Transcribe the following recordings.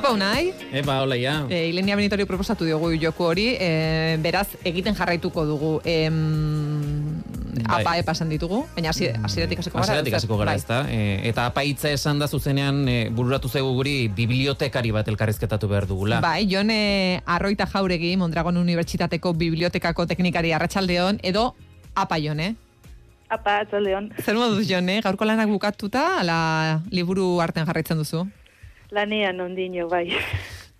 Apa unai? Eba, hola, ja. E, Ilenia Benitori proposatu diogu joku hori, e, beraz, egiten jarraituko dugu. Em, Bai. apa epa esan ditugu, baina hasi- hasieratik hasiko gara. Hasieratik hasiko gara, Bai. ezta? E, eta apa hitza esan da zuzenean e, bururatu zaigu guri bibliotekari bat elkarrizketatu behar dugula. Bai, jone Arroita Jauregi, Mondragon Unibertsitateko Bibliotekako Teknikari Arratsaldeon edo apa jone. Apa, atzaldeon. Zer moduz jone, gaurko lanak bukatuta, ala liburu artean jarraitzen duzu? Lanean ondino, bai.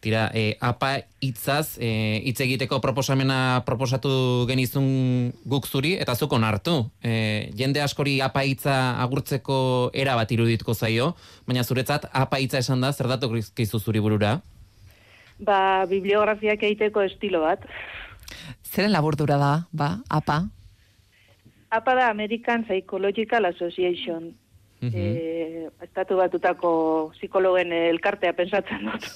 Tira, e, apa hitzaz e, hitz egiteko proposamena proposatu genizun guk zuri eta zuk onartu. E, jende askori apa hitza agurtzeko era bat irudituko zaio, baina zuretzat apa hitza esan da zer datu zuri burura? Ba, bibliografiak egiteko estilo bat. Zeren laburdura da, ba, apa? Apa da American Psychological Association. Mhm. Eh, estatu batutako psikologen elkartea pensatzen dut.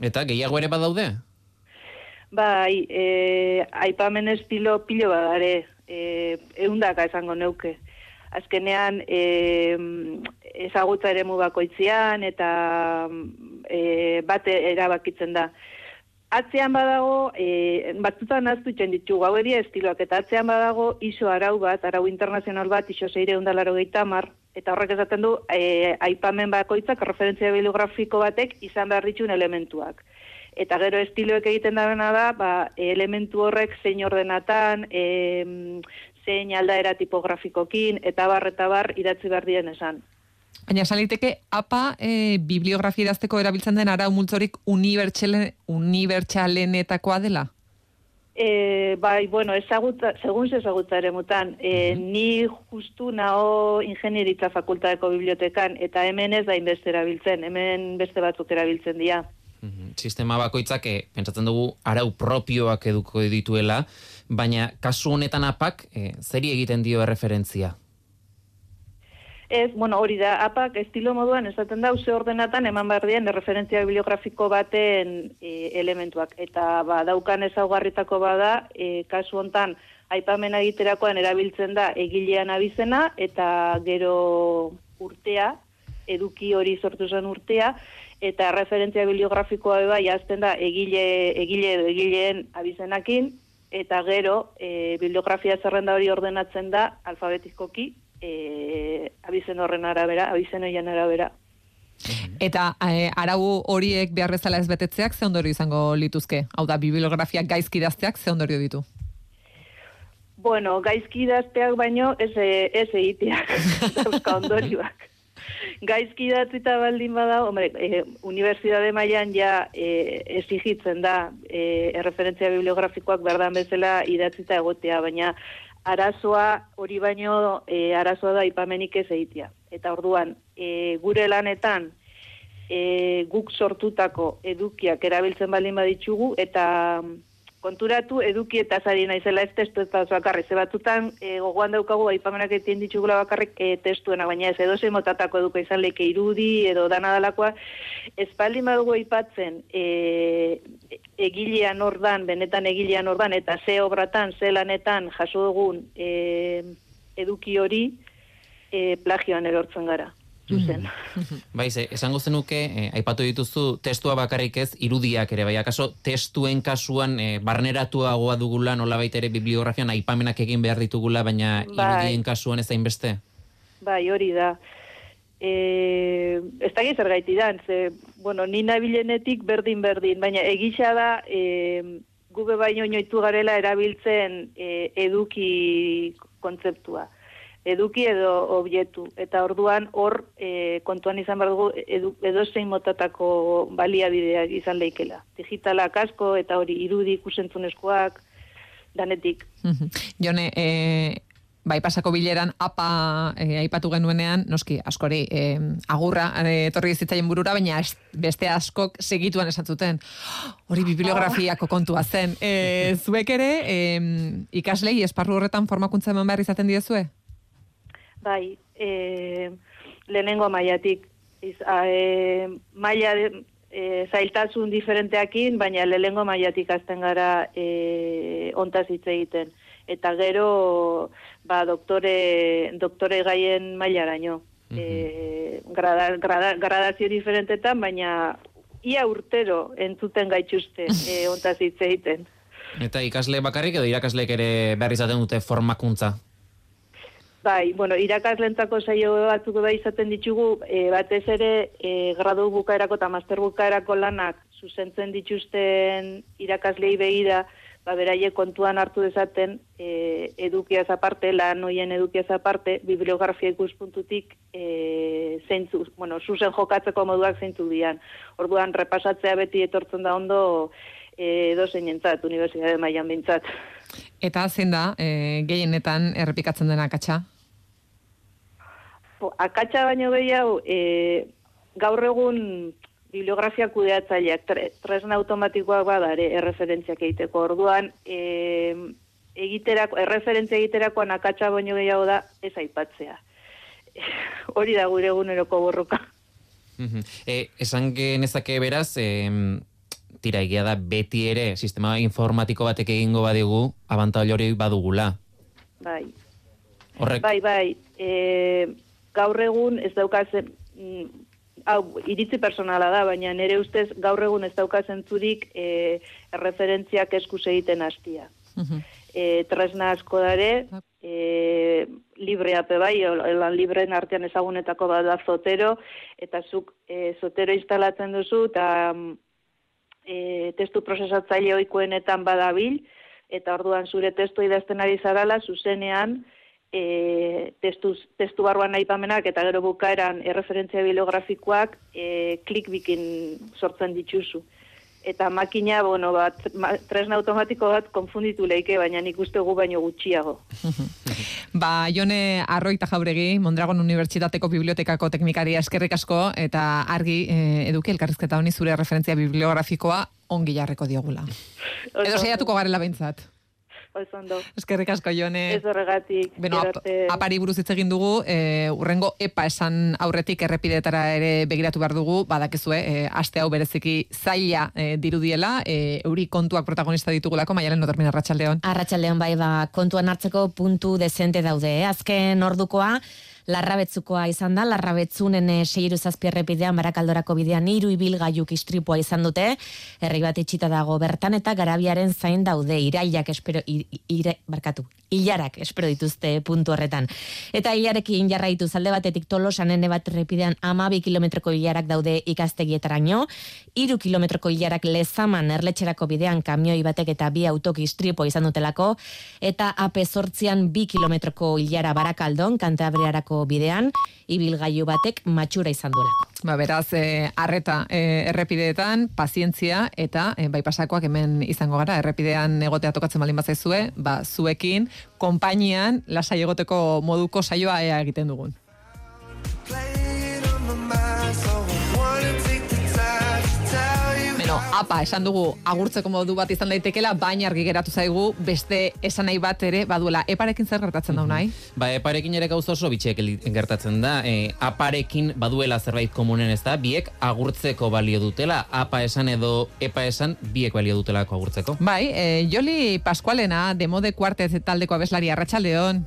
Eta gehiago ere badaude? Bai, e, aipamen estilo pilo badare, e, eundaka esango neuke. Azkenean, e, ezagutza ere bakoitzean eta e, bate erabakitzen da. Atzean badago, e, batzutan aztu hau edia estiloak, eta atzean badago iso arau bat, arau internazional bat, iso zeire undalaro mar, eta horrek esaten du, e, aipamen bakoitzak, referentzia bibliografiko batek, izan behar ditun elementuak. Eta gero estiloek egiten dabena da, ba, elementu horrek zein ordenatan, e, zein aldaera tipografikokin, eta bar, eta bar, idatzi behar dien esan. Baina esan liteke, apa e, bibliografia idazteko erabiltzen den arau multzorik unibertsalen, unibertsalenetakoa dela? E, bai, bueno, ezagutza, segun ezagutza ere mutan, e, ni justu nao ingenieritza fakultateko bibliotekan, eta hemen ez da inbeste erabiltzen, hemen beste batzuk erabiltzen dira. Mhm. Sistema bakoitzak, e, pentsatzen dugu, arau propioak eduko dituela, baina kasu honetan apak, e, zeri egiten dio referentzia? Ez, bueno, hori da, apak estilo moduan esaten da, ze ordenatan eman behar dien referentzia bibliografiko baten e, elementuak. Eta ba, daukan ezaugarritako bada, e, kasu hontan aipamena egiterakoan erabiltzen da egilean abizena, eta gero urtea, eduki hori sortu zen urtea, eta referentzia bibliografikoa bai jazten da egile, egile edo egileen abizenakin, eta gero e, bibliografia zerrenda hori ordenatzen da alfabetikoki, e, abizen horren arabera, abizen horien arabera. Eta e, arau horiek behar bezala ez betetzeak ze ondorio izango lituzke? Hau da, bibliografia gaizki idazteak ze ondorio ditu? Bueno, gaizki idazteak baino ez, e- ez egiteak, dauzka ondorioak. Gaizki idatzita baldin bada, hombre, e, unibertsitate mailan ja e, exigitzen da e, erreferentzia bibliografikoak berdan bezala idatzita egotea, baina arazoa hori baino e, arazoa da ipamenik ez egitea. Eta orduan, e, gure lanetan e, guk sortutako edukiak erabiltzen baldin baditzugu eta konturatu eduki eta zari naizela ez testu ez bakarrik. Ze batzutan e, gogoan daukagu aipamenak egiten ditugula bakarrik e, testuena, baina ez edo zein motatako eduko izan leke irudi edo dana dalakoa. Ez baldin badugu aipatzen e, egilean ordan, benetan egilean ordan, eta ze obratan, ze lanetan jaso dugun e, eduki hori e, plagioan erortzen gara. Zuzen. Bai, ze, esango zenuke, eh, aipatu dituzu testua bakarrik ez, irudiak ere, bai, akaso testuen kasuan eh, barneratuagoa dugula, nola ere bibliografian aipamenak egin behar ditugula, baina Bai. irudien kasuan ez hainbeste? Bai, hori da. E, ez da zer gaiti dan, ze, bueno, ni nabilenetik berdin-berdin, baina egisa da, e, gube baino inoitu garela erabiltzen e, eduki kontzeptua. Eduki edo objektu. Eta orduan hor e, kontuan izan behar dugu edu, edo zein motatako baliabideak izan leikela. Digitalak asko eta hori irudi ikusentzunezkoak, danetik. Mhm. Jone, e, bai pasako bileran apa e, aipatu genuenean, noski, askori e, agurra e, etorri zitzaien burura, baina beste askok segituan esan zuten. Hori bibliografiako kontua zen. E, zuek ere, e, ikaslei esparru horretan formakuntza eman behar izaten diezue? Bai, e, lehenengo mailatik. Iz, a, e, maila de- e, zailtasun diferenteakin, baina lehenengo mailatik azten gara e, ontaz hitz egiten. Eta gero, ba, doktore, doktore gaien mailaraino. E, grada, grada, gradazio diferentetan, baina ia urtero entzuten gaituzte e, ontaz hitz egiten. Eta ikasle bakarrik edo irakasleek ere behar izaten dute formakuntza? Bai, bueno, irakaslentzako saio batzuk da izaten ditugu, e, batez ere e, gradu bukaerako eta master bukaerako lanak zuzentzen dituzten irakaslei begira, ba, beraie kontuan hartu dezaten e, edukiaz aparte, lan hoien edukiaz aparte, bibliografia ikuspuntutik e, zeintzu, bueno, zuzen jokatzeko moduak zeintzu dian. Orduan, repasatzea beti etortzen da ondo e, dozen jentzat, Universidade Maian bintzat. Eta zein da, e, gehienetan errepikatzen dena akatsa? akatsa baino gehiago, e, gaur egun bibliografia kudeatzaileak tresna automatikoak badare erreferentziak egiteko. Orduan, e, egiterako, erreferentzia egiterakoan akatsa baino gehiago da ez aipatzea. Hori da gure eguneroko borroka. e, esan genezake beraz, e, tira egia da beti ere sistema informatiko batek egingo badigu abantail hori badugula. Bai. Horrek... Bai, bai. E, gaur egun ez daukazen mm, hau iritzi personala da, baina nire ustez gaur egun ez daukazen zurik e, referentziak eskus egiten hastia. e, tresna asko dare, e, librea pe bai, lan libreen artean ezagunetako bada zotero, eta zuk e, zotero instalatzen duzu, eta e, testu prozesatzaile oikoenetan badabil, eta orduan zure testu idazten ari zarala, zuzenean, e, testu, testu barruan nahi eta gero bukaeran erreferentzia bibliografikoak e, klik bikin sortzen dituzu. Eta makina, bueno, bat, tresna automatiko bat konfunditu leike, baina nik uste gu baino gutxiago. ba, jone arroita jauregi, Mondragon Unibertsitateko Bibliotekako Teknikaria eskerrik asko, eta argi e, eduki elkarrizketa honi zure referentzia bibliografikoa ongi jarreko diogula. Edo zeiatuko garela behintzat. Oizondo. Eskerrik asko jone. Ez horregatik. Beno, ap apari buruz hitz egin dugu, e, urrengo epa esan aurretik errepidetara ere begiratu behar dugu, badakizue, e, aste hau bereziki zaila e, dirudiela, e, euri kontuak protagonista ditugulako, maialen nodormin arratsaldeon. Arratsaldeon bai, ba, kontuan hartzeko puntu dezente daude, eh? azken ordukoa, larrabetzukoa izan da, larrabetzunen e, seiru zazpierrepidean barakaldorako bidean iru ibilgaiuk istripua izan dute, herri bat itxita dago bertan eta garabiaren zain daude, irailak espero, ire, barkatu, hilarak espero dituzte puntu horretan. Eta hilarekin jarraitu zalde batetik tolosan ene bat errepidean amabi kilometroko hilarak daude ikastegietaraino, iru kilometroko hilarak lezaman erletxerako bidean kamioi batek eta bi autoki istripo izan dutelako, eta ape sortzian bi kilometroko hilara barakaldon, kantabriarako bidean, ibilgailu batek matxura izan duela. Ba, beraz, e, arreta e, errepideetan, pazientzia eta e, bai pasakoak hemen izango gara, errepidean egotea tokatzen balin bazaizue, ba, zuekin, konpainian, lasai egoteko moduko saioa ea egiten dugun. Apa, esan dugu agurtzeko modu bat izan daitekela, baina argi geratu zaigu beste esan nahi bat ere baduela. Eparekin zer gertatzen da nahi? Ba, eparekin ere gauza oso bitxek gertatzen da. E, aparekin baduela zerbait komunen ez da, biek agurtzeko balio dutela. Apa esan edo epa esan biek balio dutelako agurtzeko. Bai, e, Joli Pascualena, demode kuartez taldeko abeslari arratsaldeon.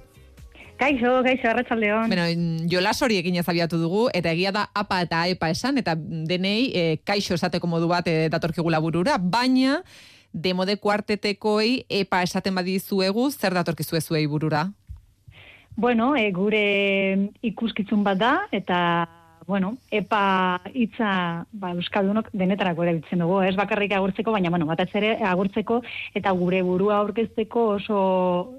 Kaixo, kaixo, arratsaldeon. Bueno, jolas hori egin abiatu dugu, eta egia da apa eta epa esan, eta denei e, kaixo esateko modu bat e, datorkigula burura, baina demode kuartetekoei epa esaten badizuegu, zer datorkizu ezuei burura? Bueno, e, gure ikuskitzun bat da, eta bueno, epa hitza ba, Euskaldunok denetarako erabiltzen dugu, ez? Bakarrik agurtzeko, baina bueno, bat ere agurtzeko eta gure burua aurkezteko oso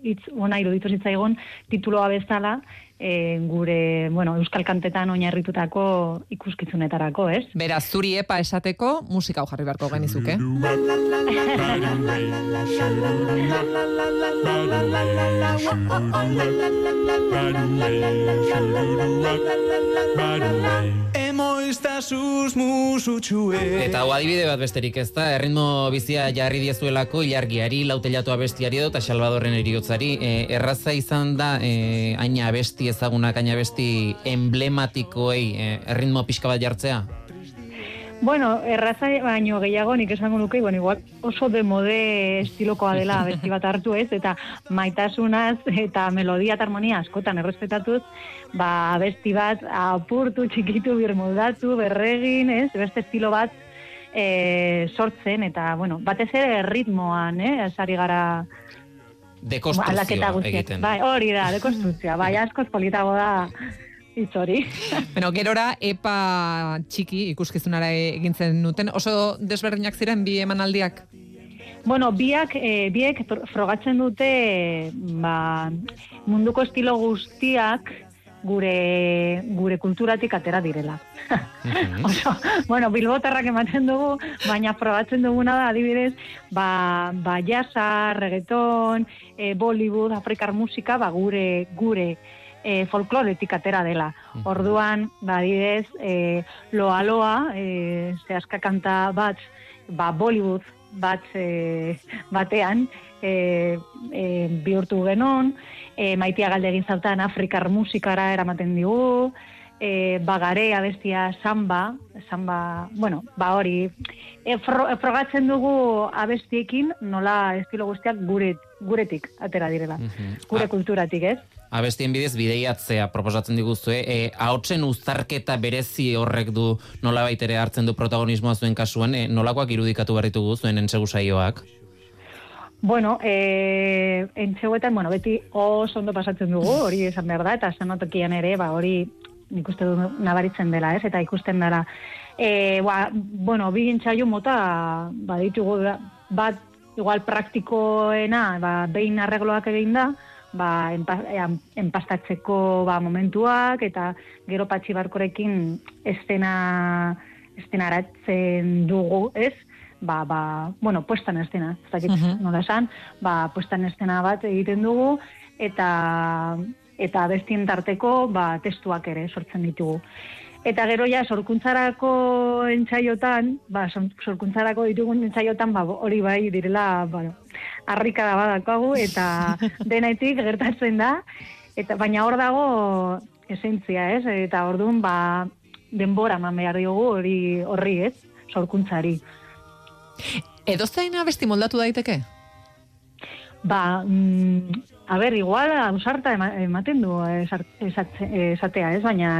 hitz ona iruditu zitzaigun tituloa bezala, e, gure, bueno, Euskal Kantetan oinarritutako ikuskitzunetarako, ez? Beraz, zuri epa esateko musika hau jarri beharko genizuke. Eta hau adibide bat besterik ez da, erritmo bizia jarri diezuelako ilargiari, lautelatu abestiari eta Salvadorren eriotzari. E, erraza izan da, e, aina abesti ezagunak, aina abesti emblematikoei e, erritmo pixka bat jartzea? Bueno, erraza baino gehiago nik esango nuke, bueno, igual oso de mode estilokoa dela besti bat hartu ez, eta maitasunaz eta melodia eta harmonia askotan errespetatuz, ba, besti bat apurtu, txikitu, birmoldatu, berregin, ez, beste estilo bat e, sortzen, eta, bueno, batez ere ritmoan, eh, esari gara Dekonstruzioa egiten. Bai, hori da, dekonstruzioa, bai, askoz politago da hitz hori. Bueno, gerora epa txiki ikuskizunara egintzen nuten. Oso desberdinak ziren bi emanaldiak? Bueno, biak, e, biek fr- frogatzen dute ba, munduko estilo guztiak gure, gure kulturatik atera direla. Mhm. Oso, bueno, bilbotarrak ematen dugu, baina frogatzen duguna da, adibidez, ba, ba jazza, reggaeton, e, Bollywood, afrikar musika, ba, gure, gure e, folkloretik atera dela. Orduan, ba, adibidez, e, loa loa, e, zehazka kanta bat, ba, Bollywood bat e, batean, e, e, bihurtu genon, e, maitia galde egin zautan afrikar musikara eramaten digu, e, bagare abestia samba, samba, bueno, ba hori, e, fro, e, frogatzen dugu abestiekin nola estilo guztiak gure, guretik atera direla, Mhm. gure Ah. kulturatik, ez? Abestien bidez bideiatzea proposatzen diguzue, e, ahotsen uztarketa berezi horrek du nolabait ere hartzen du protagonismoa zuen kasuan, e, nolakoak irudikatu berritugu zuen entsegu saioak? Bueno, e, entxeguetan, bueno, beti oso ondo pasatzen dugu, hori esan behar da, eta zenotokian ere, ba, hori nik uste du nabaritzen dela, ez, eta ikusten dara. E, ba, bueno, bi entxaio mota, ba, ditugu, bat, igual praktikoena, ba, behin arregloak egin da, ba, enpastatzeko ba, momentuak, eta gero patxi barkorekin estena, estenaratzen dugu, ez? Ba, ba, bueno, puestan estena, ez dakit Mhm. nola esan, ba, puestan estena bat egiten dugu, eta eta bestien tarteko ba, testuak ere sortzen ditugu. Eta gero ja, sorkuntzarako entsaiotan, ba, sorkuntzarako ditugun entsaiotan, ba, hori bai direla, bueno, harrikada badakagu, eta denetik gertatzen da, eta baina hor dago esentzia, ez? Eta orduan, ba, denbora eman behar diogu hori horri, ez? Sorkuntzari. Edozein abesti moldatu daiteke? Ba, mm, a ber, igual ausarta ema- ematen du esatea, ez? Baina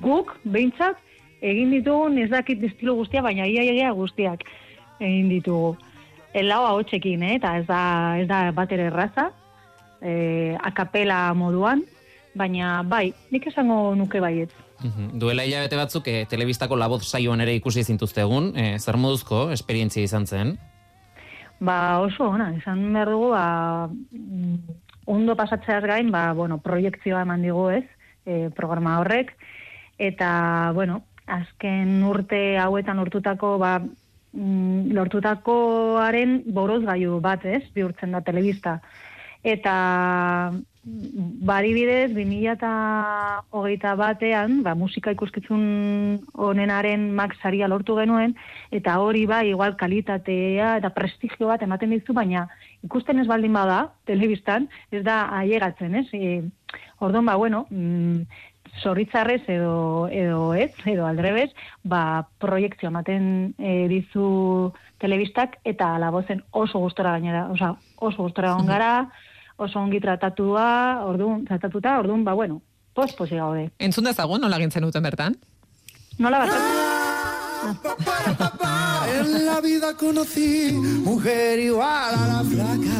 guk, behintzat, egin ditugun ez dakit estilo guztia, baina ia ia guztiak egin ditugu. Elau ahotsekin, eh? eta ez da, ez da bat ere erraza, eh, akapela moduan, baina bai, nik esango nuke baiet. Mhm. Duela hilabete batzuk, e, telebistako laboz saioan ere ikusi zintuztegun, e, zer moduzko esperientzia izan zen? Ba, oso ona, esan behar dugu, ba, mm, ondo pasatzeaz gain, ba, bueno, proiektzioa eman digu ez, e, programa horrek, eta, bueno, azken urte hauetan lortutako, ba, mm, lortutakoaren borozgailu bat ez, bihurtzen da telebista. Eta, mm, badibidez, 2008 batean, ba, musika ikuskitzun honenaren max saria lortu genuen, eta hori bai, igual kalitatea eta prestigio bat ematen dizu, baina ikusten ez baldin bada, telebistan, ez da aiegatzen, ez? E, orduan, ba, bueno, mm, zorritzarrez edo, edo ez, edo aldrebez, ba, proiektzio ematen e, dizu telebistak, eta labozen oso gustora gainera, oza, oso gustora egon gara, oso ongi tratatua, orduan, tratatuta, orduan, ba, bueno, pos-posi gaude. Entzun dezagun, nola gintzen duten bertan? Nola bat? En la vida conocí mujer igual a la flaca,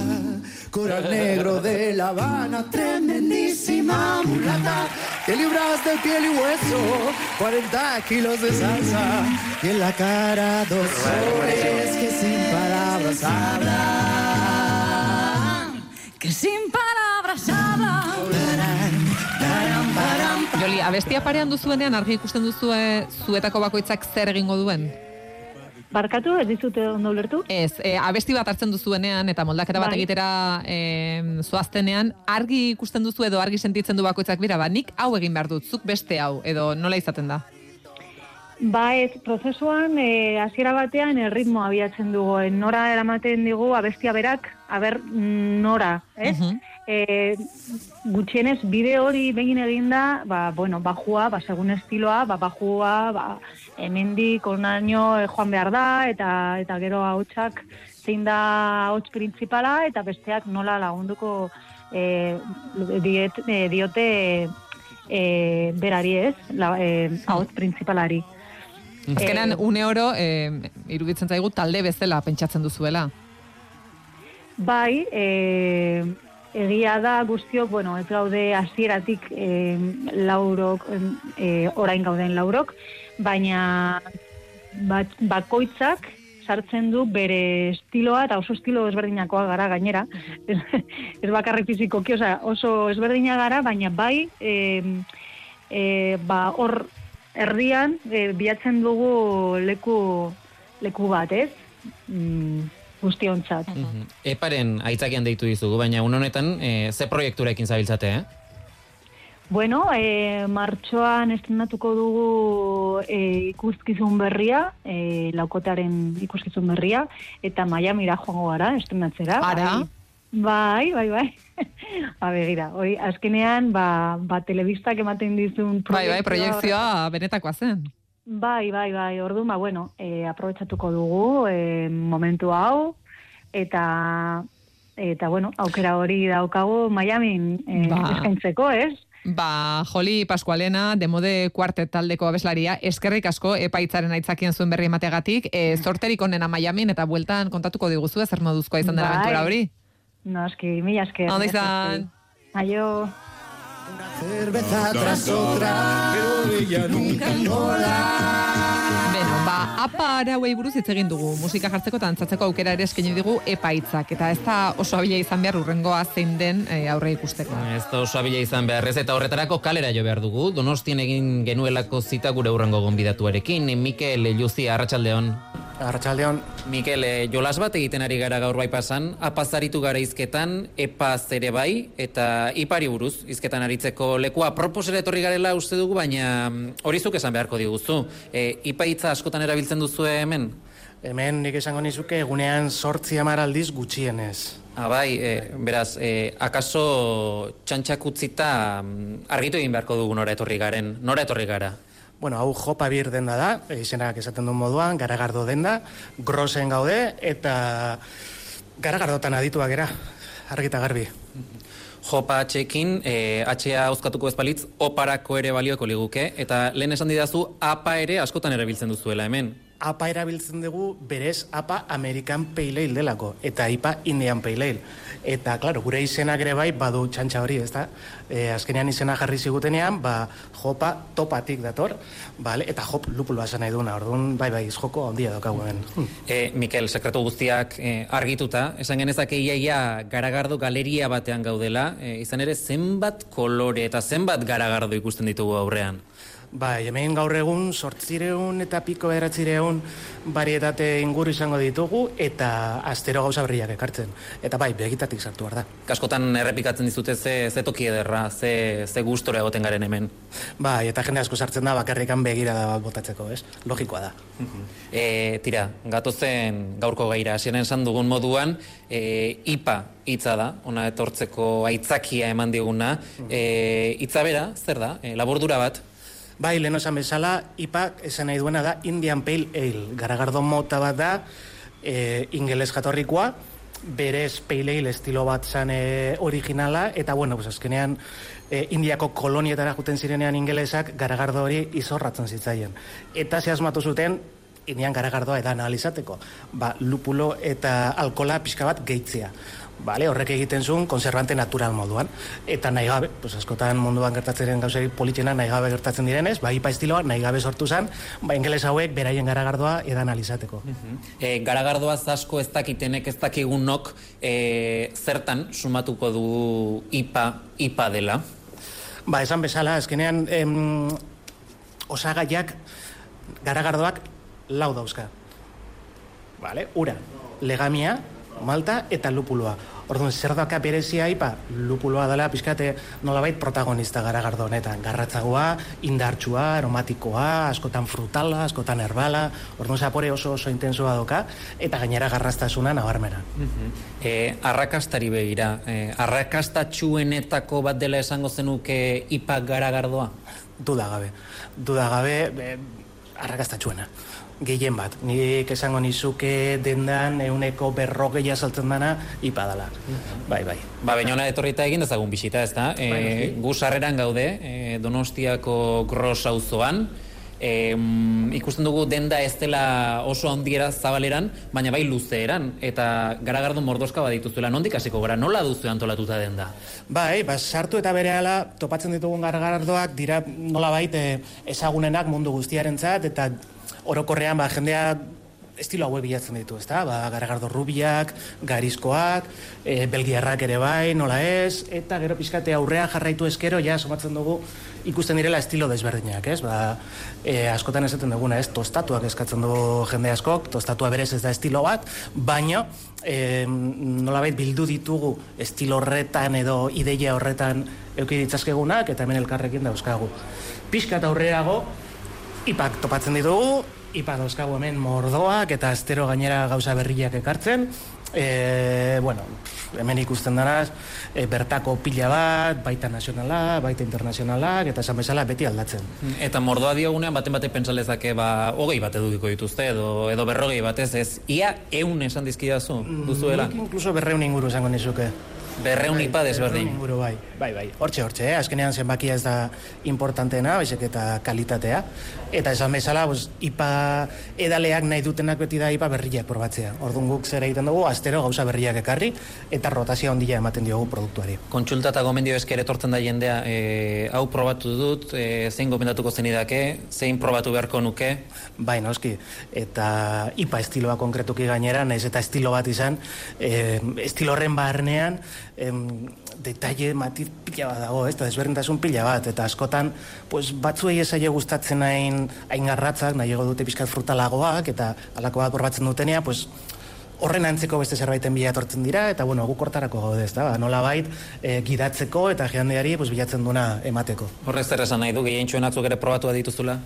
coral negro de La Habana, tremendísima mulata, que libras de piel y hueso, 40 kilos de salsa, y en la cara dos soles que sin palabras hablan. que sin palabras habla. Joli, abestia parean duzuenean argi ikusten duzue zuetako bakoitzak zer egingo duen? Barkatu, ez dizute ondo ulertu? Ez, e, abesti bat hartzen duzuenean eta moldaketa bat Bai. egitera e, zoaztenean, argi ikusten duzu edo argi sentitzen du bakoitzak bira, ba, nik hau egin behar dut, zuk beste hau, edo nola izaten da? Ba ez, prozesuan, e, hasiera batean, erritmo abiatzen dugu, e, nora eramaten digu, abestia berak, aber nora, ez? Mhm. e, gutxienez bide hori begin eginda, ba, bueno, bajua, ba, segun estiloa, ba, bajua, ba, hemendik onaino e, joan behar da, eta eta gero hautsak zein da hauts printzipala, eta besteak nola lagunduko e, diet, e, diote e, berari ez, la, e, hauts printzipalari. Azkenean, une oro, eh, iruditzen zaigu talde bezala pentsatzen duzuela. Bai, e, egia da guztiok, bueno, ez gaude hasieratik e, laurok, e, orain gauden laurok, baina bat, bakoitzak sartzen du bere estiloa eta oso estilo ezberdinakoa gara gainera. ez, ez bakarrik fizikoki, oso ezberdina gara, baina bai, e, e, ba, hor erdian e, bilatzen dugu leku leku bat, ez? Mm, guztiontzat. Mhm. Eparen aitzakian deitu dizugu, baina un honetan e, ze proiekturekin zabiltzate, eh? Bueno, e, martxoan estrenatuko dugu e, ikuskizun berria, e, laukotaren ikuskizun berria, eta Miamira joango gara, estrenatzera. Ara? Bai, bai, bai. ba, begira, hori, azkenean, ba, ba, telebistak ematen dizun Bai, bai, proiektzioa benetakoa zen. Bai, bai, bai, ordu, ba, bueno, e, aprobetsatuko dugu e, momentu hau, eta, eta, bueno, aukera hori daukagu Miami e, Ba. eskaintzeko, ez? Ba, Joli Pascualena, demode kuartet taldeko abeslaria, eskerrik asko epaitzaren aitzakien zuen berri emategatik, e, zorterik onena Miamin eta bueltan kontatuko diguzu zer moduzkoa izan dela Bai. aventura hori. No, eski, mila esker. Ondo izan. Aio. Cerveza tras otra, pero ella nunca llora. Beno, ba, apa arauei buruz hitz egin dugu. Musika jartzeko eta antzatzeko aukera ere eskaini digu epaitzak. Eta ez da oso abila izan behar urrengoa zein den e, aurre ikusteko. Ez da oso abila izan behar ez, eta horretarako kalera jo behar dugu. Donostien egin genuelako zita gure urrengo gonbidatuarekin. Mikel Luzi, Arratsaldeon. Arratxaldeon, Mikel, eh, jolas bat egiten ari gara gaur bai pasan, apazaritu gara izketan, epaz ere bai, eta ipari buruz, izketan aritzeko lekua proposera etorri garela uste dugu, baina mm, hori zuk esan beharko diguzu. E, ipaitza askotan erabiltzen duzu hemen? hemen nik esango nizuke egunean sortzi hamar aldiz gutxienez. Ah, bai, e, beraz, e, akaso txantxak utzita mm, argitu egin beharko dugu nora etorri garen, nora etorri gara. Bueno, hau jopa bir denda da, izenak esaten duen moduan, garagardo denda, grosen gaude, eta garagardotan adituak era, argita garbi. Jopa atxekin, e, atxea auskatuko ez balitz, oparako ere balioko liguke, eta lehen esan didazu, apa ere askotan erabiltzen duzuela hemen. APA erabiltzen dugu berez APA American Pale Ale delako, eta IPA Indian Pale Ale. Eta, klaro, gure izenak ere bai badu txantxa hori, ezta? E, azkenean izena jarri zigutenean, ba, jopa topatik dator, bale? eta jop lupuloa esan nahi duena, orduan, bai, bai, joko handia daukagu hemen. E, Mikel, sekretu guztiak e, argituta, esan genezake iaia garagardo galeria batean gaudela, e, izan ere zenbat kolore eta zenbat garagardo ikusten ditugu aurrean. Bai, hemen gaur egun sortzireun eta piko beratzireun barietate inguru izango ditugu eta astero gauza berriak ekartzen. Eta bai, begitatik sartu behar da. Kaskotan errepikatzen dizute ze, ze toki ederra, ze, ze gustora egoten garen hemen. Bai, eta jende asko sartzen da bakarrikan begira da bat botatzeko, ez? Logikoa da. E, tira, gatozen gaurko gaira, hasieran esan dugun moduan, e, IPA hitza da, ona etortzeko aitzakia eman diguna. E, hitza bera, zer da? E, labordura bat, Bai, lehen esan bezala, IPA esan nahi duena da Indian Pale Ale. Garagardo mota bat da, e, ingeles jatorrikoa, berez Pale Ale estilo bat zan e, originala, eta bueno, pues azkenean e, Indiako kolonietara juten zirenean ingelesak garagardo hori izorratzen zitzaien. Eta zehazmatu zuten, Indian garagardoa edan analizateko. Ba, lupulo eta alkola pixka bat gehitzea. Bale, horrek egiten zuen konservante natural moduan. Eta nahi gabe, pues askotan munduan gertatzen diren gauzei politxena nahi gabe gertatzen direnez, ba, ipa estiloa nahi gabe sortu zen, ba, ingeles hauek beraien garagardoa edan analizateko. E, garagardoaz asko ez dakitenek ez dakigunok e, zertan sumatuko du IPA, IPA dela. Ba, esan bezala, azkenean em, osagaiak garagardoak lau dauzka. Vale? Ura, legamia, malta eta lupuloa. Orduan, zer daka berezia ipa, lupuloa dela pizkate nolabait protagonista garagardo honetan. Garratzagoa, indartsua, aromatikoa, askotan frutala, askotan herbala, orduan zapore oso oso intensoa doka, eta gainera garrastasuna nabarmena. E, arrakastari begira, e, arrakastatxuenetako bat dela esango zenuke IPA garagardoa? Duda gabe. Duda gabe, e, arrakastatxuena. Gehien bat. Nik esango nizuke dendan euneko berrogeia saltzen dana ipadala. Bai, bai. Ba, bainona etorrita egin dezagun bisita, ez da? E, gu sarreran gaude, e, Donostiako gros auzoan, e, ikusten dugu denda ez dela oso handiera zabaleran, baina bai luzeeran, eta garagardo mordoska badituzuela, nondik hasiko gara, nola duzu antolatuta denda? Bai, ba, sartu eta berehala topatzen ditugun garagardoak dira nola baite ezagunenak mundu guztiarentzat eta orokorrean ba, jendea estilo hauek bilatzen ditu, ezta? Ba, garagardo rubiak, garizkoak, e, belgiarrak ere bai, nola ez, eta gero pizkate aurrea jarraitu eskero, ja, somatzen dugu, ikusten direla estilo desberdinak, ez? Ba, e, askotan esaten duguna, ez? Tostatuak eskatzen dugu jende askok, tostatua berez ez da estilo bat, baina, e, nolabait bildu ditugu estilo horretan edo ideia horretan euki ditzazkegunak, eta hemen elkarrekin dauzkagu. Pizkat aurreago, ipak topatzen ditugu, ipa dauzkagu hemen mordoak eta astero gainera gauza berriak ekartzen. E, bueno, hemen ikusten danaz, e, bertako pila bat, baita nazionala, baita internazionalak, eta esan bezala beti aldatzen. Eta mordoa diogunean, baten bate pentsalezake, ba, hogei bat edukiko dituzte, edo, edo berrogei batez, ez, ia eun esan dizkidazu, duzuela? Nik inkluso berreun inguru esango nizuke. Berreun ipa desberdin. Berreun inguru, bai, bai, bai. Hortxe, hortxe, eh? azkenean zenbakia ez da importanteena, baizik eta kalitatea. Eta esan bezala, pues, ipa edaleak nahi dutenak beti da ipa berriak probatzea. Orduan guk zer egiten dugu, astero gauza berriak ekarri, eta rotazio handia ematen diogu produktuari. Kontsulta eta gomendio esker etortzen da jendea, e, hau probatu dut, e, zein gomendatuko zenidake, zein probatu beharko nuke? Bai, noski. Eta ipa estiloa konkretuki gainera, naiz eta estilo bat izan, e, estilo horren barnean, em, detalle matiz pila bat dago, ez, eta desberdintasun pila bat, eta askotan, pues, batzuei esaile gustatzen hain, hain garratzak, nahiago dute pizkat frutalagoak, eta alako bat probatzen dutenea, pues, horren antzeko beste zerbaiten bila etortzen dira, eta bueno, guk hortarako gaude, ez da, ba, nola bait, e, gidatzeko eta jendeari pues, bilatzen duna emateko. Horrez zer esan nahi du, gehientxuen atzuk ere probatu dituzula?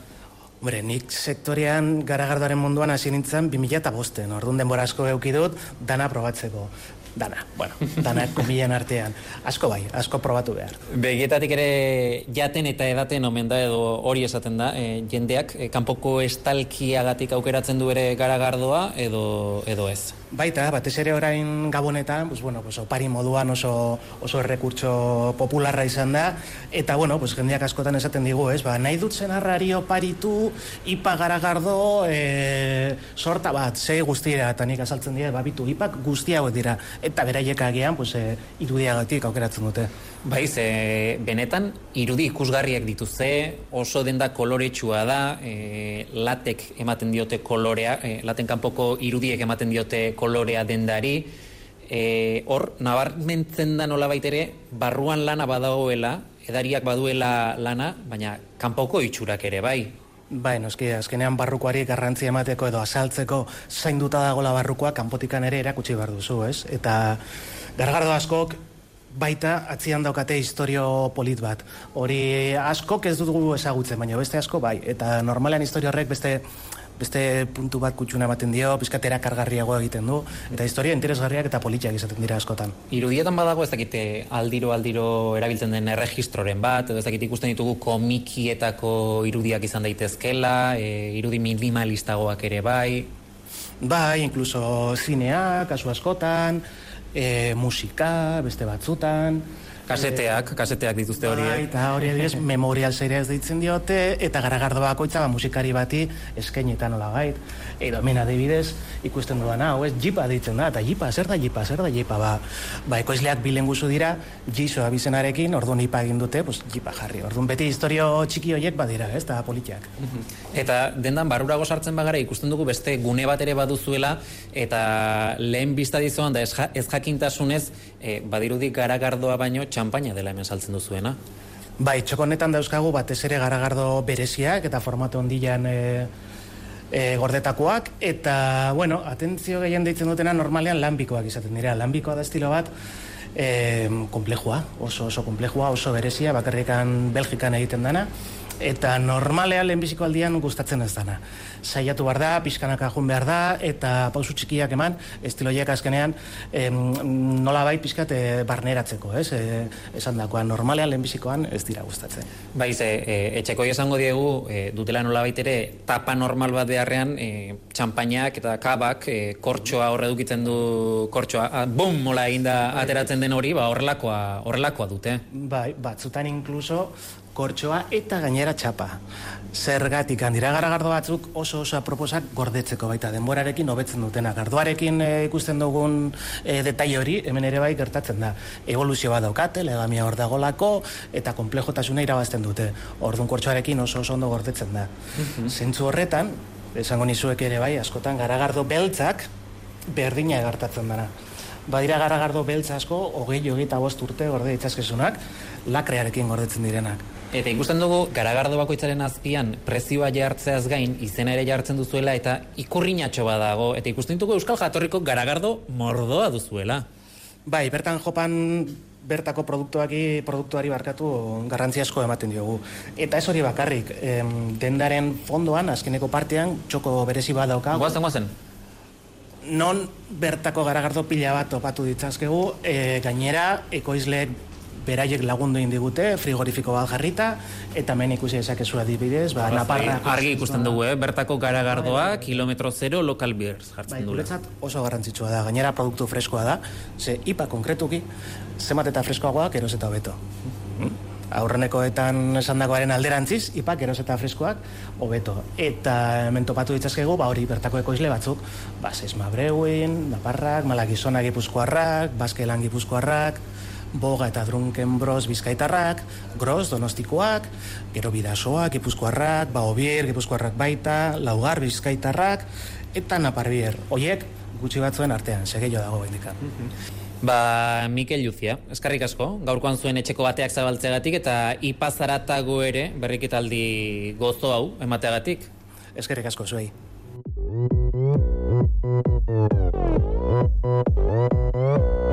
Hombre, nik sektorean garagardoaren munduan hasi nintzen 2000 eta bosten, orduan denbora asko euki dut, dana probatzeko. Dana, bueno, dana komilen artean. Asko bai, asko probatu behar. Begietatik ere jaten eta edaten omen da edo hori esaten da, e, jendeak e, kanpoko estalkiagatik aukeratzen du ere garagardoa edo edo ez. Baita, batez ere orain gabonetan, pues, bueno, pues, opari moduan oso, oso errekurtso popularra izan da, eta bueno, pues, jendeak askotan esaten digu, ez, ba, nahi dut zenarrari oparitu, ipa garagardo, e, sorta bat, ze guztira, eta nik azaltzen dira, babitu, ipak guzti hauek dira, eta beraiek agian, pues, e, irudiagatik aukeratzen dute. Bai, ze benetan irudi ikusgarriak dituzte, oso denda koloretsua da, e, latek ematen diote kolorea, e, laten kanpoko irudiek ematen diote kolorea dendari, e, hor, nabarmentzen da nola baitere, barruan lana badagoela, edariak baduela lana, baina kanpoko itxurak ere, bai. Bai, noski, azkenean barrukoari garrantzia emateko edo azaltzeko zainduta dagoela barrukoa kanpotikan ere erakutsi behar duzu, ez? Eta gargardo askok baita atzian daukate historio polit bat. Hori askok ez dugu ezagutzen, baina beste asko bai. Eta normalean historio horrek beste beste puntu bat kutsuna ematen dio, pizkatera kargarriago egiten du, eta historia interesgarriak eta politiak izaten dira askotan. Irudietan badago ez dakite aldiro aldiro erabiltzen den erregistroren bat, edo ez dakite ikusten ditugu komikietako irudiak izan daitezkela, e, irudi minimalistagoak ere bai. Bai, inkluso zinea, kasu askotan, e, musika, beste batzutan, Kaseteak, kaseteak dituzte horiek. Bai, eta hori adibidez, memorial series deitzen diote, eta garagardo bakoitza ba, musikari bati eskainetan nola gait. Edo hemen adibidez, ikusten duan hau, ez, jipa deitzen da, eta jipa, zer da jipa, zer da jipa, ba, ba ekoizleak bilen guzu dira, jiso abizenarekin, orduan ipa egin dute, pues, jipa jarri. Orduan beti historio txiki horiek badira, ez, da politiak. Eta dendan barurago sartzen bagara ikusten dugu beste gune bat ere baduzuela eta lehen bizta dizoan da ez, ja- ez jakintasunez e, badirudi garagardoa baino txampaina dela hemen saltzen duzuena. Bai, txokonetan dauzkagu batez ere garagardo bereziak eta formatu ondilan e, e, gordetakoak eta, bueno, atentzio gehien deitzen dutena normalean lanbikoak izaten dira. Lanbikoa da estilo bat e, komplejua, oso oso komplejua, oso berezia, bakarrikan Belgikan egiten dana eta normalean lehenbiziko aldian gustatzen ez dana. Saiatu behar da, pixkanaka jun behar da, eta pausu txikiak eman, estiloiek azkenean em, nola bai pixkat e, barneratzeko, ez? E, esan dakoan, normalean lehenbizikoan ez dira gustatzen. Bai, ze, e, etxeko esango diegu, e, dutela nola baitere, tapa normal bat beharrean, e, txampainak eta kabak, e, kortxoa horre dukitzen du, kortxoa, a, bum, mola eginda ateratzen den hori, ba, horrelakoa, horrelakoa dute. Bai, batzutan inkluso kortxoa eta gainera txapa. Zergatik, handira garagardo batzuk oso oso proposak gordetzeko baita denborarekin hobetzen dutena. Gardoarekin e, ikusten dugun e, detaile hori, hemen ere bai gertatzen da. Evoluzio bat daukate, legamia hor dagolako, eta komplejotasuna irabazten dute. Orduan kortxoarekin oso oso ondo gordetzen da. Zentzu horretan, esango nizuek ere bai, askotan garagardo beltzak berdina egartatzen dara. Badira garagardo beltz asko, hogei hogeita bost urte gorde ditzazkezunak, lakrearekin gordetzen direnak. Eta ikusten dugu, garagardo bakoitzaren azpian prezioa jartzeaz gain, izena ere jartzen duzuela eta ikurrinatxo badago. Eta ikusten dugu Euskal Jatorriko garagardo mordoa duzuela. Bai, bertan jopan bertako produktuaki, produktuari barkatu garrantzi asko ematen diogu. Eta ez hori bakarrik, em, dendaren fondoan, azkeneko partean, txoko berezi bat dauka. Guazen, guazen. Non bertako garagardo pila bat topatu ditzazkegu, e, gainera, ekoizleek beraiek lagundu indigute, frigorifiko bat jarrita, eta hemen ikusi dezakezu adibidez, ba, naparra... Argi ikusten dugu, eh? bertako garagardoa, kilometro zero, local beers Bai, jartzen duela. guretzat oso garrantzitsua da, gainera produktu freskoa da, ze IPA konkretuki, zenbat eta freskoagoak eros eta hobeto. Aurrenekoetan esandakoaren alderantziz, ipak eros eta freskoak hobeto. Eta hemen topatu ditzazkegu, ba hori bertako ekoizle batzuk, ba Sesma Brewin, Naparrak, Malagizona Gipuzkoarrak, Baskelan Gipuzkoarrak, Boga eta Drunken Bros Bizkaitarrak, Gros Donostikoak, gero Bidasoak Gipuzkoarrak, Baobier Gipuzkoarrak baita, Laugar Bizkaitarrak, eta Naparbier. Hoiek gutxi batzuen artean, segeio dago indikan. Ba, Mikel Luzia, eskarrik asko, gaurkoan zuen etxeko bateak zabaltzeagatik eta ipazaratago ere berrikitaldi gozo hau emateagatik. Eskerrik asko zuei.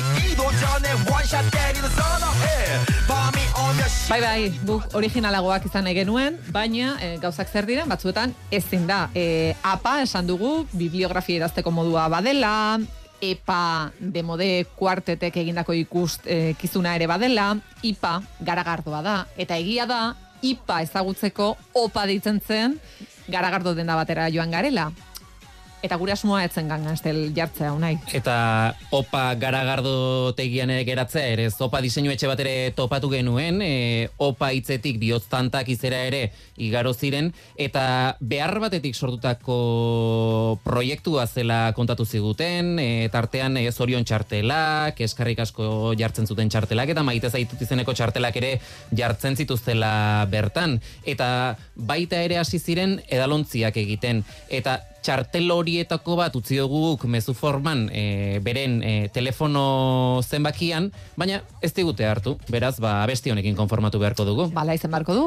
txikido jane, one shot deni da zona, Bami Bai, bai, guk originalagoak izan nahi genuen, baina e, gauzak zer diren, batzuetan ez zin da. E, apa esan dugu, bibliografia erazteko modua badela, epa demode kuartetek egindako ikust e, eh, kizuna ere badela, ipa garagardoa da, eta egia da, ipa ezagutzeko opa ditzen zen, garagardo denda batera joan garela. Eta gure asmoa etzen gangan estel jartzea unai. Eta opa garagardo tegian ere geratzea ere, opa diseinu etxe bat ere topatu genuen, e, opa hitzetik bihoztantak izera ere igaro ziren, eta behar batetik sortutako proiektua zela kontatu ziguten, e, tartean e, zorion txartelak, eskarrik asko jartzen zuten txartelak, eta maite zaitut izeneko txartelak ere jartzen zituztela bertan. Eta baita ere hasi ziren edalontziak egiten. Eta txartel horietako bat utzi dugu mezu forman e, beren e, telefono zenbakian, baina ez digute hartu. Beraz, ba, abesti honekin konformatu beharko dugu. Bala izan barko du.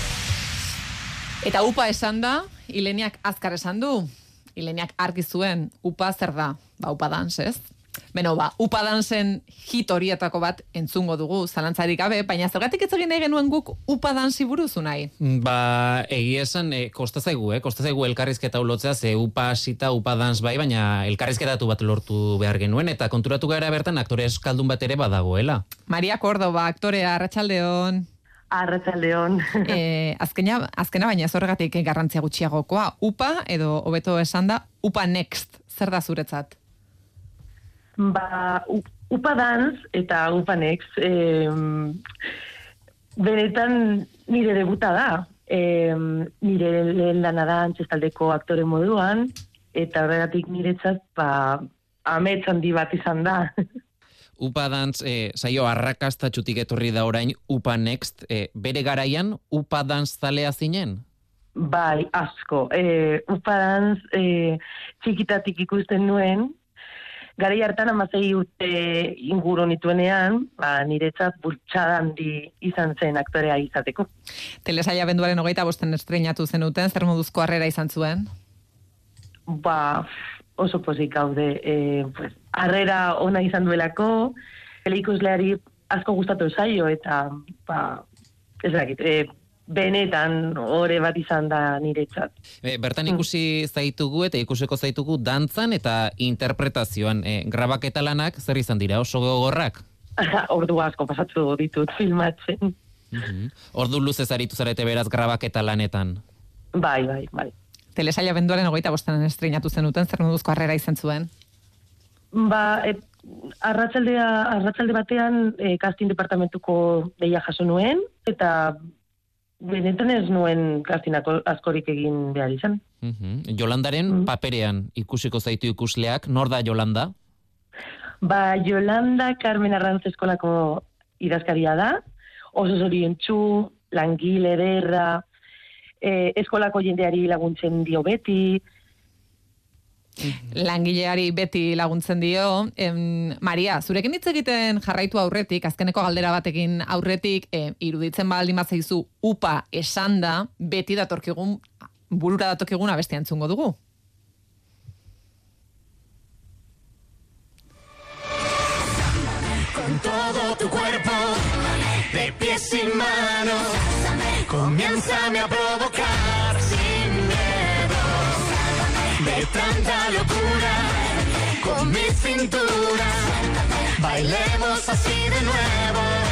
Eta upa esan da, Ileniak azkar esan du. Ileniak argi zuen, upa zer da? Ba, upa dans, ez? Beno, ba, upa dansen hit horietako bat entzungo dugu, zalantzarik gabe, baina zergatik ez egin genuen guk upa dansi buruzu nahi. Ba, egi esan, e, kosta zaigu, eh? Kosta zaigu elkarrizketa ulotzea, ze upa asita, upa dans bai, baina elkarrizketatu bat lortu behar genuen, eta konturatu gara bertan aktore eskaldun bat ere badagoela. Maria Cordoba, aktorea, arratsaldeon. Arratsaldeon. e, azkena, azkena baina ez horregatik garrantzia gutxiagokoa. Upa, edo hobeto esan da, upa next, zer da zuretzat? Ba, upa dance eta upa next, eh, benetan nire debuta da. Eh, nire lehen lana da antzestaldeko aktore moduan, eta horregatik niretzat, ba, amets handi bat izan da. Upa dance, e, saio arrakastatxutik etorri da orain Upa Next, e, bere garaian Upa dance zalea zinen? Bai, asko. E, upa dance e, txikitatik ikusten nuen, Garai hartan amazei urte inguru nituenean, ba, niretzat bultxada handi izan zen aktorea izateko. Telesaia benduaren hogeita bosten estrenatu zenuten, zer moduzko harrera izan zuen? Ba, oso pozik gaude. E, pues, arrera ona izan duelako, ikusleari asko gustatu zaio, eta, ba, ez dakit, e, benetan ore bat izan da niretzat. E, bertan ikusi zaitugu eta ikuseko zaitugu dantzan eta interpretazioan. E, grabaketa lanak zer izan dira, oso gogorrak? Ordu asko pasatu ditut filmatzen. Ordu luzez aritu zarete beraz grabaketa lanetan. Bai, bai, bai. Telesaia benduaren hogeita bosten estrenatu zenuten, zer moduzko harrera izan zuen? Ba, e, arratsaldea, arratsalde batean e, casting departamentuko deia jaso nuen, eta benetan ez nuen castingako askorik egin behar izan. Mhm. Jolandaren paperean ikusiko zaitu ikusleak, nor da Jolanda? Ba, Yolanda Carmen Arranz eskolako idazkaria da, oso zoriontsu, langile ederra, e, eskolako jendeari laguntzen dio beti, Langileari beti laguntzen dio. Em, Maria, zurekin hitz egiten jarraitu aurretik, azkeneko galdera batekin aurretik, e, iruditzen baldin bat zaizu upa esan da, beti datorkigun, burura datorkigun abestia entzungo dugu. con todo tu cuerpo, de pies y manos. Comiénzame a provocar sin miedo, de tanta locura, con mi cintura. Bailemos así de nuevo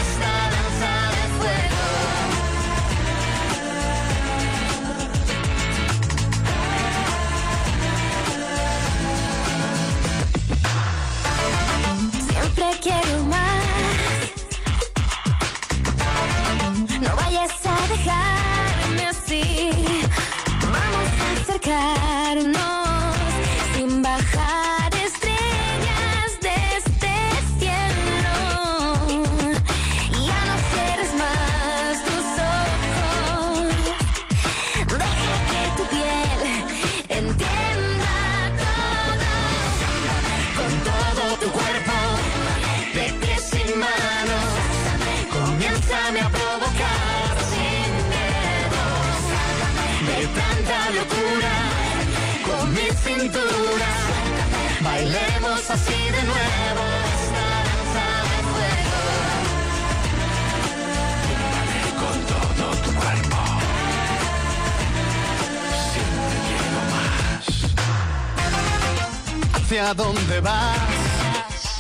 ¿Hacia dónde vas?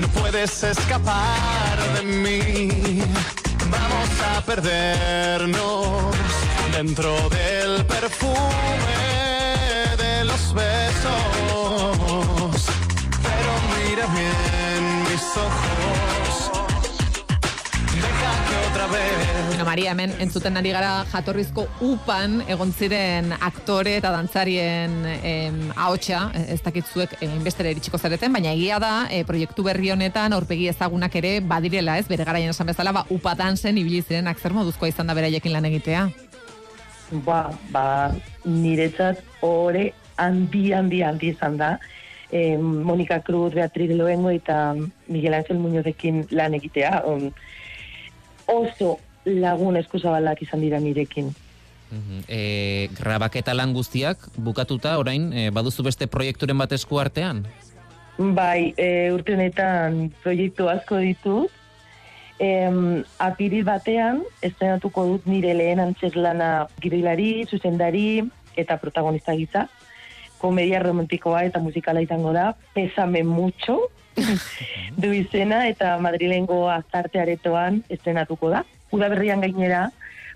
No puedes escapar de mí. Vamos a perdernos dentro del perfume de los besos. Pero mira bien mis ojos. Bueno, Maria, hemen entzuten ari gara jatorrizko upan egon ziren aktore eta dantzarien em, ahotsa, ez dakitzuek inbestera iritsiko zareten, baina egia da eh, proiektu berri honetan aurpegi ezagunak ere badirela, ez? Bere garaian esan bezala, ba, upa dansen ibili zirenak zer moduzkoa izan da beraiekin lan egitea. Ba, ba, niretzat ore handi, handi, handi izan da. E, Monika Cruz, Beatriz Loengo eta Miguel Ángel Muñozekin lan egitea. Um, oso lagun eskuzabalak izan dira nirekin. Mhm. E, grabaketa lan guztiak bukatuta orain e, baduzu beste proiekturen bat esku artean? Bai, e, urte honetan proiektu asko ditut. Em, apiril batean, estrenatuko dut nire lehen antzeslana gidoilari, zuzendari eta protagonista gisa. Komedia romantikoa eta musikala izango da. Pesame mucho du izena eta Madrilengo azarte aretoan estrenatuko da. Udaberrian gainera,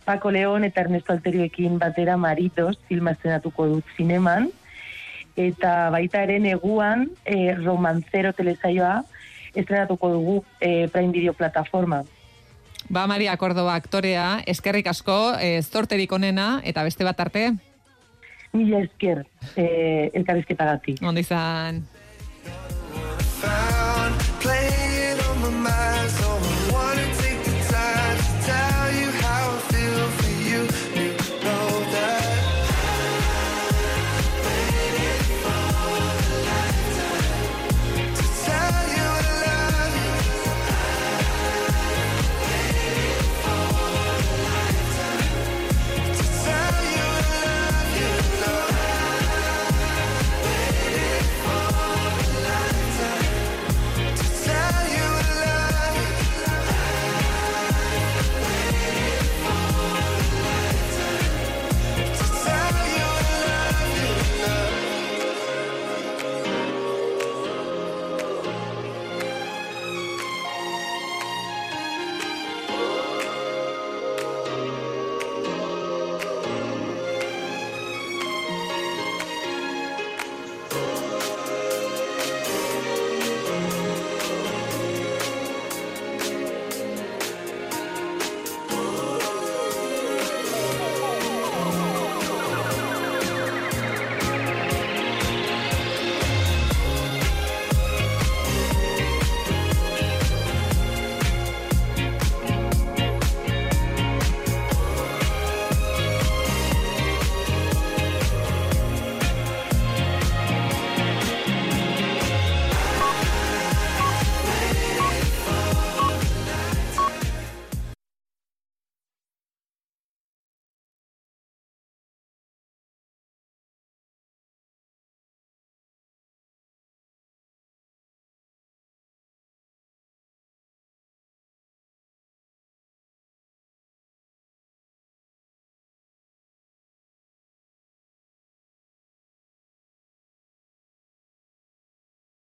Paco León eta Ernesto Alterioekin batera Maritos filma estrenatuko dut zineman eta baita ere neguan e, romanzero telesaioa estrenatuko dugu e, Prime Video plataforma. Ba, Maria Córdoba aktorea, eskerrik asko, eh, zorterik onena, eta beste bat arte, Mila esker e, elkarrizketagatik. ondo izan.